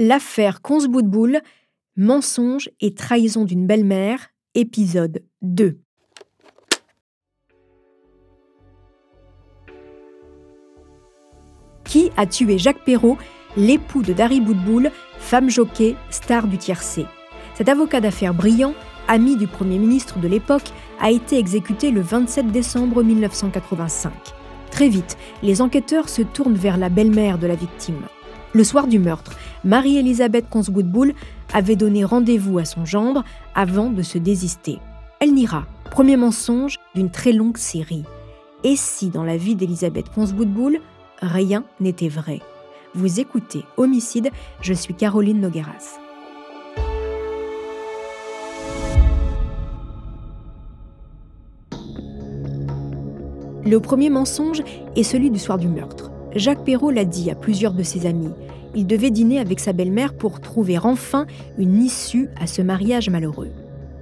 L'affaire Consboudboul, mensonge et trahison d'une belle-mère, épisode 2. Qui a tué Jacques Perrault, l'époux de Dari Boudboul, femme jockey, star du tiercé? Cet avocat d'affaires brillant, ami du Premier ministre de l'époque, a été exécuté le 27 décembre 1985. Très vite, les enquêteurs se tournent vers la belle-mère de la victime. Le soir du meurtre, Marie-Elisabeth Conswoodbull avait donné rendez-vous à son gendre avant de se désister. Elle n'ira, premier mensonge d'une très longue série. Et si dans la vie d'Elisabeth Conswoodbull, rien n'était vrai? Vous écoutez Homicide, je suis Caroline Nogueras. Le premier mensonge est celui du soir du meurtre. Jacques Perrault l'a dit à plusieurs de ses amis. Il devait dîner avec sa belle-mère pour trouver enfin une issue à ce mariage malheureux.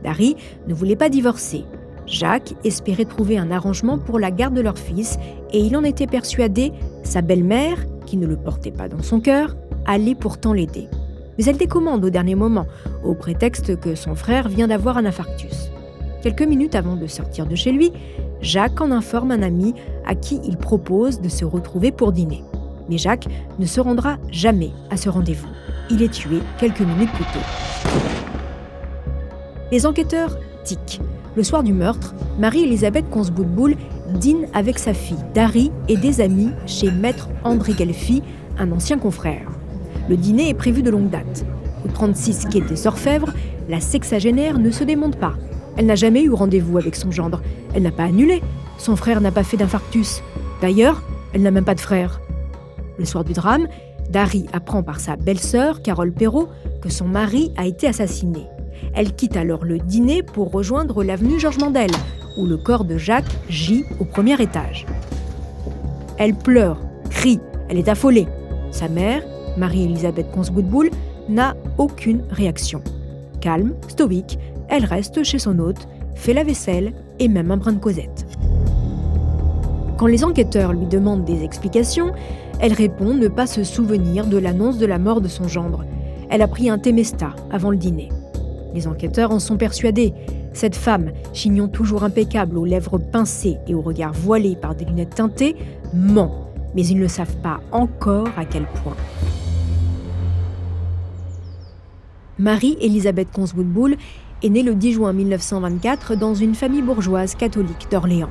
Dari ne voulait pas divorcer. Jacques espérait trouver un arrangement pour la garde de leur fils et il en était persuadé, sa belle-mère, qui ne le portait pas dans son cœur, allait pourtant l'aider. Mais elle décommande au dernier moment, au prétexte que son frère vient d'avoir un infarctus. Quelques minutes avant de sortir de chez lui, Jacques en informe un ami à qui il propose de se retrouver pour dîner. Mais Jacques ne se rendra jamais à ce rendez-vous. Il est tué quelques minutes plus tôt. Les enquêteurs tiquent. Le soir du meurtre, Marie-Elisabeth Consboudboul dîne avec sa fille Dari et des amis chez maître André Gelfi, un ancien confrère. Le dîner est prévu de longue date. Au 36 quai des Orfèvres, la sexagénaire ne se démonte pas. Elle n'a jamais eu rendez-vous avec son gendre. Elle n'a pas annulé. Son frère n'a pas fait d'infarctus. D'ailleurs, elle n'a même pas de frère. Le soir du drame, Dari apprend par sa belle-sœur, Carole Perrault, que son mari a été assassiné. Elle quitte alors le dîner pour rejoindre l'avenue Georges Mandel, où le corps de Jacques gît au premier étage. Elle pleure, crie, elle est affolée. Sa mère, Marie-Elisabeth Consgoodbull, n'a aucune réaction. Calme, stoïque, elle reste chez son hôte, fait la vaisselle et même un brin de causette. Quand les enquêteurs lui demandent des explications, elle répond ne pas se souvenir de l'annonce de la mort de son gendre. Elle a pris un Temesta avant le dîner. Les enquêteurs en sont persuadés. Cette femme, chignon toujours impeccable, aux lèvres pincées et au regard voilé par des lunettes teintées, ment, mais ils ne savent pas encore à quel point. Marie-Elisabeth Conswoodbull est née le 10 juin 1924 dans une famille bourgeoise catholique d'Orléans.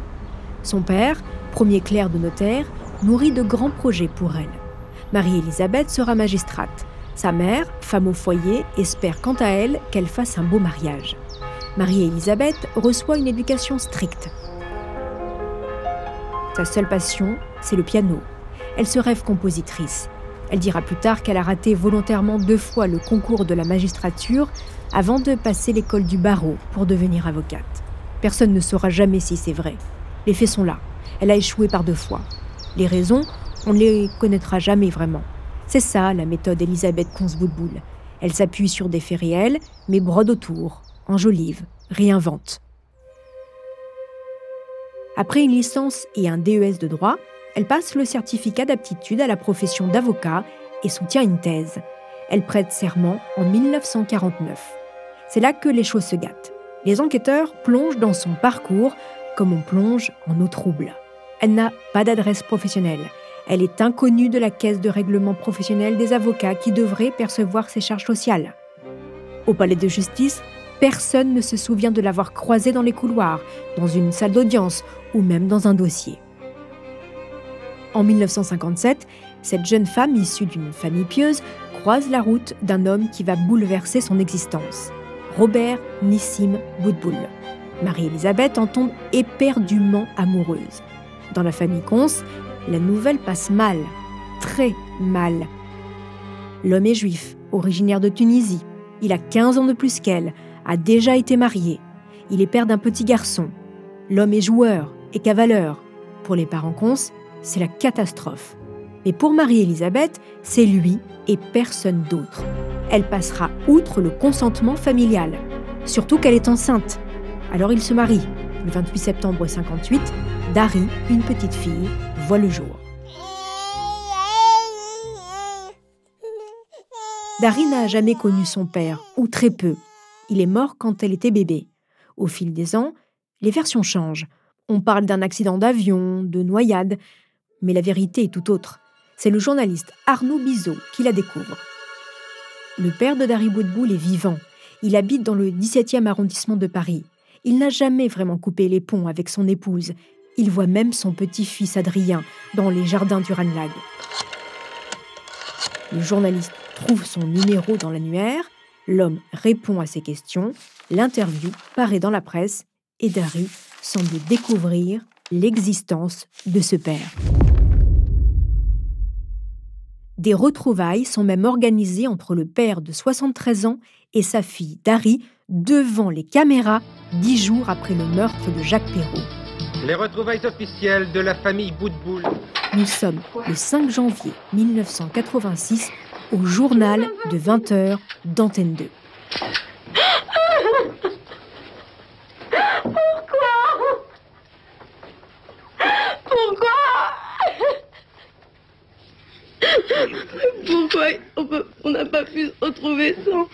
Son père, premier clerc de notaire, nourrit de grands projets pour elle. Marie-Élisabeth sera magistrate. Sa mère, femme au foyer, espère quant à elle qu'elle fasse un beau mariage. Marie-Élisabeth reçoit une éducation stricte. Sa seule passion, c'est le piano. Elle se rêve compositrice. Elle dira plus tard qu'elle a raté volontairement deux fois le concours de la magistrature avant de passer l'école du barreau pour devenir avocate. Personne ne saura jamais si c'est vrai. Les faits sont là. Elle a échoué par deux fois. Les raisons, on ne les connaîtra jamais vraiment. C'est ça la méthode Elisabeth Consboudboul. Elle s'appuie sur des faits réels, mais brode autour, enjolive, réinvente. Après une licence et un DES de droit, elle passe le certificat d'aptitude à la profession d'avocat et soutient une thèse. Elle prête serment en 1949. C'est là que les choses se gâtent. Les enquêteurs plongent dans son parcours comme on plonge en eau trouble. Elle n'a pas d'adresse professionnelle. Elle est inconnue de la caisse de règlement professionnel des avocats qui devraient percevoir ses charges sociales. Au palais de justice, personne ne se souvient de l'avoir croisée dans les couloirs, dans une salle d'audience ou même dans un dossier. En 1957, cette jeune femme issue d'une famille pieuse croise la route d'un homme qui va bouleverser son existence, Robert Nissim Boudboul. Marie-Élisabeth en tombe éperdument amoureuse. Dans la famille Cons, la nouvelle passe mal, très mal. L'homme est juif, originaire de Tunisie. Il a 15 ans de plus qu'elle, a déjà été marié. Il est père d'un petit garçon. L'homme est joueur et cavaleur. Pour les parents Cons, c'est la catastrophe. Mais pour Marie-Élisabeth, c'est lui et personne d'autre. Elle passera outre le consentement familial, surtout qu'elle est enceinte. Alors ils se marient. Le 28 septembre 58, Dari, une petite fille, voit le jour. Dari n'a jamais connu son père, ou très peu. Il est mort quand elle était bébé. Au fil des ans, les versions changent. On parle d'un accident d'avion, de noyade, mais la vérité est tout autre. C'est le journaliste Arnaud Bizot qui la découvre. Le père de Dari Boudboul est vivant. Il habite dans le 17e arrondissement de Paris. Il n'a jamais vraiment coupé les ponts avec son épouse. Il voit même son petit-fils Adrien dans les jardins du Ranlag. Le journaliste trouve son numéro dans l'annuaire, l'homme répond à ses questions, l'interview paraît dans la presse et Dari semble découvrir l'existence de ce père. Des retrouvailles sont même organisées entre le père de 73 ans et sa fille Dari devant les caméras dix jours après le meurtre de Jacques Perrault. Les retrouvailles officielles de la famille Boudboul. Nous sommes le 5 janvier 1986 au journal de 20h d'Antenne 2. Pourquoi Pourquoi Pourquoi on n'a pas pu se retrouver sans,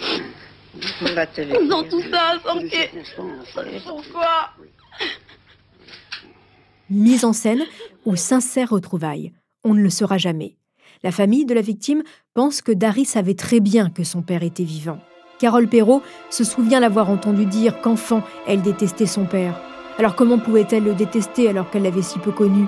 sans tout ça, sans Pourquoi Mise en scène ou sincère retrouvailles, on ne le saura jamais. La famille de la victime pense que Dari savait très bien que son père était vivant. Carole Perrault se souvient l'avoir entendu dire qu'enfant, elle détestait son père. Alors comment pouvait-elle le détester alors qu'elle l'avait si peu connu?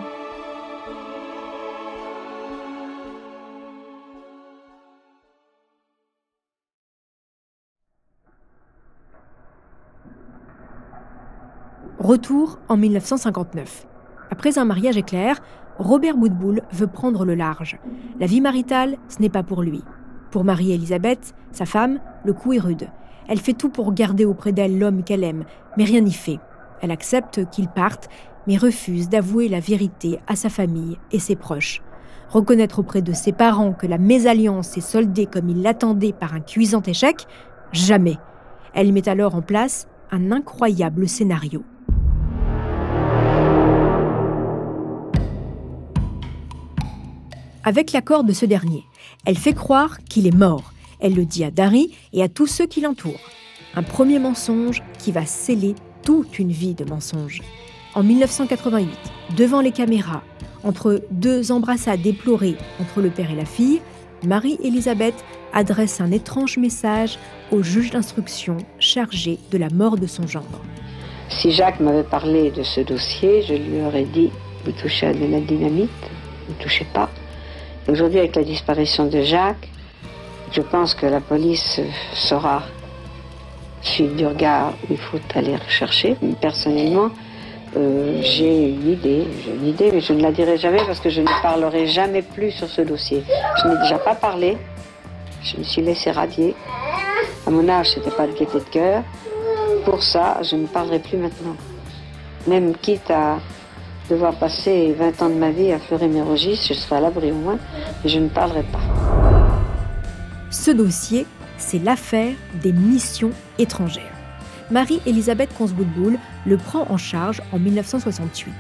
Retour en 1959. Après un mariage éclair, Robert Woodbull veut prendre le large. La vie maritale, ce n'est pas pour lui. Pour Marie-Elisabeth, sa femme, le coup est rude. Elle fait tout pour garder auprès d'elle l'homme qu'elle aime, mais rien n'y fait. Elle accepte qu'il parte, mais refuse d'avouer la vérité à sa famille et ses proches. Reconnaître auprès de ses parents que la mésalliance est soldée comme il l'attendait par un cuisant échec Jamais. Elle met alors en place un incroyable scénario. Avec l'accord de ce dernier. Elle fait croire qu'il est mort. Elle le dit à Dari et à tous ceux qui l'entourent. Un premier mensonge qui va sceller toute une vie de mensonges. En 1988, devant les caméras, entre deux embrassades déplorées entre le père et la fille, Marie-Élisabeth adresse un étrange message au juge d'instruction chargé de la mort de son gendre. Si Jacques m'avait parlé de ce dossier, je lui aurais dit Vous touchez à de la dynamite, ne touchez pas. Aujourd'hui, avec la disparition de Jacques, je pense que la police saura suivre du regard il faut aller rechercher. Personnellement, euh, j'ai une idée, j'ai une idée, mais je ne la dirai jamais parce que je ne parlerai jamais plus sur ce dossier. Je n'ai déjà pas parlé, je me suis laissé radier. À mon âge, c'était pas de gaieté de cœur. Pour ça, je ne parlerai plus maintenant. Même quitte à devoir passer 20 ans de ma vie à fleurer mes registres, je serai à l'abri au moins, mais je ne parlerai pas. Ce dossier, c'est l'affaire des missions étrangères. Marie-Elisabeth Consboudboul le prend en charge en 1968.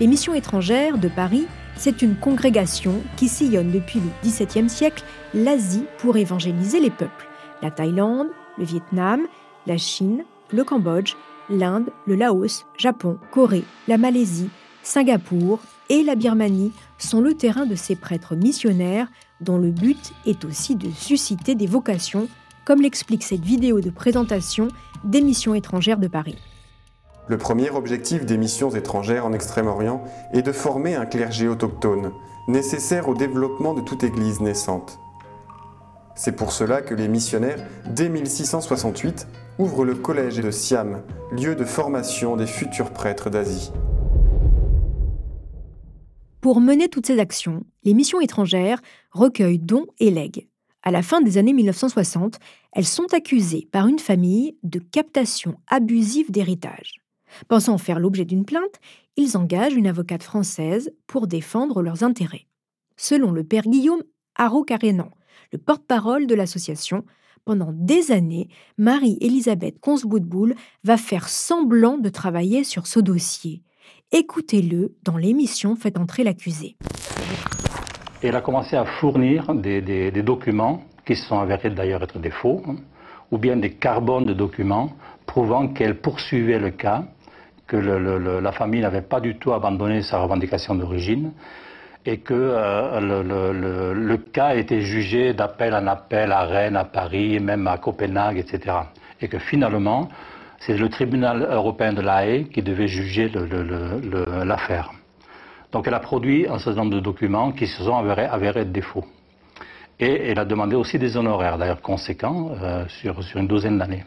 Les missions étrangères de Paris, c'est une congrégation qui sillonne depuis le XVIIe siècle l'Asie pour évangéliser les peuples. La Thaïlande, le Vietnam, la Chine, le Cambodge, l'Inde, le Laos, Japon, Corée, la Malaisie, Singapour et la Birmanie sont le terrain de ces prêtres missionnaires dont le but est aussi de susciter des vocations, comme l'explique cette vidéo de présentation des missions étrangères de Paris. Le premier objectif des missions étrangères en Extrême-Orient est de former un clergé autochtone, nécessaire au développement de toute Église naissante. C'est pour cela que les missionnaires, dès 1668, ouvrent le collège de Siam, lieu de formation des futurs prêtres d'Asie. Pour mener toutes ces actions, les missions étrangères recueillent dons et legs. À la fin des années 1960, elles sont accusées par une famille de captation abusive d'héritage. Pensant faire l'objet d'une plainte, ils engagent une avocate française pour défendre leurs intérêts. Selon le père Guillaume Haro-Carénan, le porte-parole de l'association, pendant des années, Marie-Élisabeth Consboudboul va faire semblant de travailler sur ce dossier. Écoutez-le dans l'émission Faites entrer l'accusé. Elle a commencé à fournir des, documents qui se sont avérés d'ailleurs être des faux, hein, ou bien des carbones de documents prouvant qu'elle poursuivait le cas, que la famille n'avait pas du tout abandonné sa revendication d'origine, et que euh, le, cas a été jugé d'appel en appel à Rennes, à Paris, même à Copenhague, etc. Et que finalement, c'est le tribunal européen de la Haye qui devait juger l'affaire. Donc elle a produit un certain nombre de documents qui se sont avérés, avérés. Et elle a demandé aussi des honoraires, d'ailleurs conséquents, euh, sur, une douzaine d'années.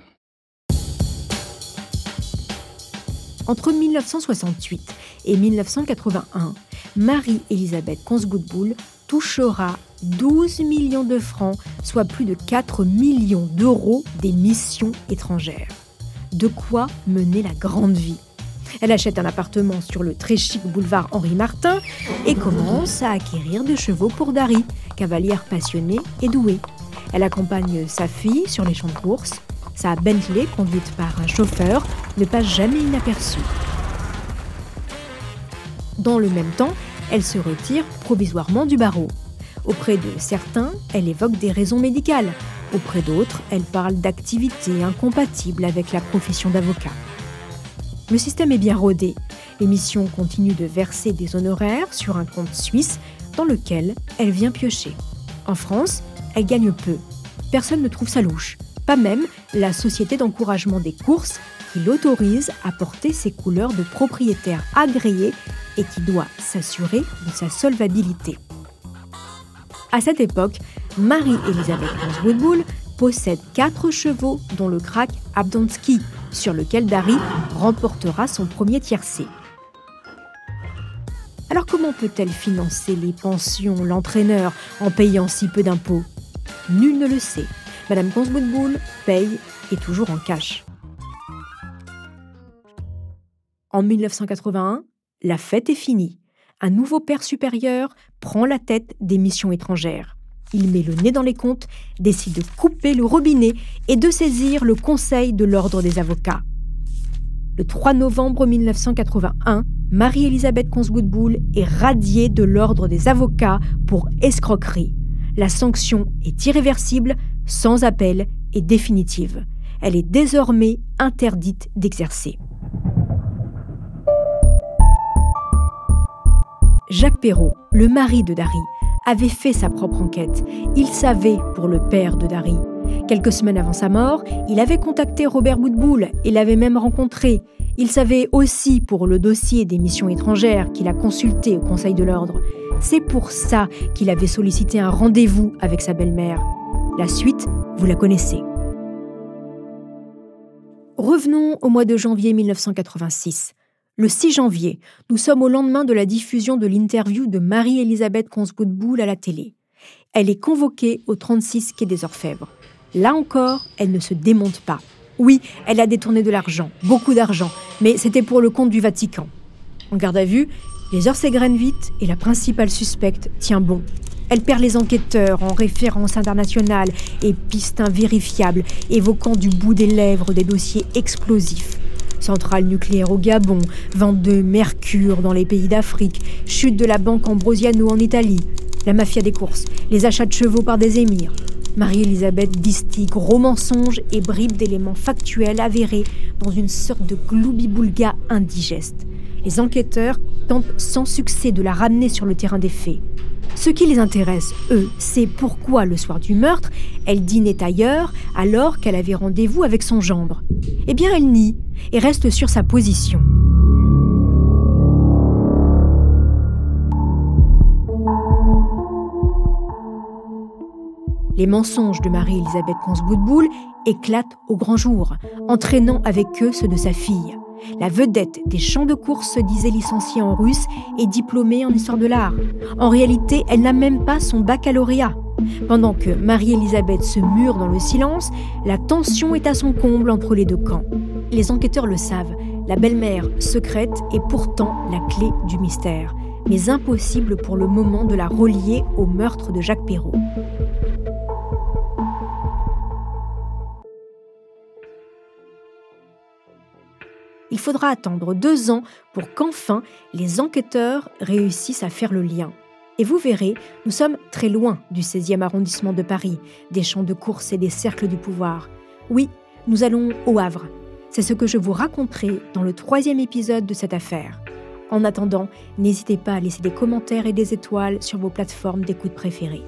Entre 1968 et 1981, Marie-Elisabeth Consgoodbull touchera 12 millions de francs, soit plus de 4 millions d'euros des missions étrangères. De quoi mener la grande vie. Elle achète un appartement sur le très chic boulevard Henri Martin et commence à acquérir des chevaux pour Dari, cavalière passionnée et douée. Elle accompagne sa fille sur les champs de course. Sa Bentley, conduite par un chauffeur, ne passe jamais inaperçue. Dans le même temps, elle se retire provisoirement du barreau. Auprès de certains, elle évoque des raisons médicales. Auprès d'autres, elle parle d'activités incompatibles avec la profession d'avocat. Le système est bien rodé. L'émission continue de verser des honoraires sur un compte suisse dans lequel elle vient piocher. En France, elle gagne peu. Personne ne trouve sa louche. Pas même la société d'encouragement des courses qui l'autorise à porter ses couleurs de propriétaire agréé et qui doit s'assurer de sa solvabilité. À cette époque, Marie-Elisabeth Woodbull possède quatre chevaux, dont le crack Abdonsky, sur lequel Dari remportera son premier tiercé. Alors comment peut-elle financer les pensions, l'entraîneur, en payant si peu d'impôts? Nul ne le sait. Madame Woodbull paye et toujours en cash. En 1981, la fête est finie. Un nouveau père supérieur prend la tête des missions étrangères. Il met le nez dans les comptes, décide de couper le robinet et de saisir le Conseil de l'Ordre des avocats. Le 3 novembre 1981, Marie-Elisabeth Conswoodbull est radiée de l'Ordre des avocats pour escroquerie. La sanction est irréversible, sans appel et définitive. Elle est désormais interdite d'exercer. Jacques Perrault, le mari de Dari, avait fait sa propre enquête. Il savait pour le père de Dari. Quelques semaines avant sa mort, il avait contacté Robert Woodbull et l'avait même rencontré. Il savait aussi pour le dossier des missions étrangères qu'il a consulté au Conseil de l'Ordre. C'est pour ça qu'il avait sollicité un rendez-vous avec sa belle-mère. La suite, vous la connaissez. Revenons au mois de janvier 1986. Le 6 janvier, nous sommes au lendemain de la diffusion de l'interview de Marie-Elisabeth Consgood-Boule à la télé. Elle est convoquée au 36 quai des Orfèvres. Là encore, elle ne se démonte pas. Oui, elle a détourné de l'argent, beaucoup d'argent, mais c'était pour le compte du Vatican. En garde à vue, les heures s'égrènent vite et la principale suspecte tient bon. Elle perd les enquêteurs en référence internationale et pistes invérifiables, évoquant du bout des lèvres des dossiers explosifs centrale nucléaire au Gabon, vente de mercure dans les pays d'Afrique, chute de la banque Ambrosiano en Italie, la mafia des courses, les achats de chevaux par des émirs. Marie-Elisabeth distille gros mensonges et bribes d'éléments factuels avérés dans une sorte de gloubi-boulga indigeste. Les enquêteurs tentent sans succès de la ramener sur le terrain des faits. Ce qui les intéresse, eux, c'est pourquoi le soir du meurtre, elle dînait ailleurs alors qu'elle avait rendez-vous avec son gendre. Eh bien, elle nie et reste sur sa position. Les mensonges de Marie-Elisabeth Consboudboul éclatent au grand jour, entraînant avec eux ceux de sa fille. La vedette des champs de course se disait licenciée en russe et diplômée en histoire de l'art. En réalité, elle n'a même pas son baccalauréat. Pendant que Marie-Elisabeth se mure dans le silence, la tension est à son comble entre les deux camps. Les enquêteurs le savent, la belle-mère secrète est pourtant la clé du mystère, mais impossible pour le moment de la relier au meurtre de Jacques Perrault. Il faudra attendre deux ans pour qu'enfin les enquêteurs réussissent à faire le lien. Et vous verrez, nous sommes très loin du 16e arrondissement de Paris, des champs de course et des cercles du pouvoir. Oui, nous allons au Havre. C'est ce que je vous raconterai dans le troisième épisode de cette affaire. En attendant, n'hésitez pas à laisser des commentaires et des étoiles sur vos plateformes d'écoute préférées.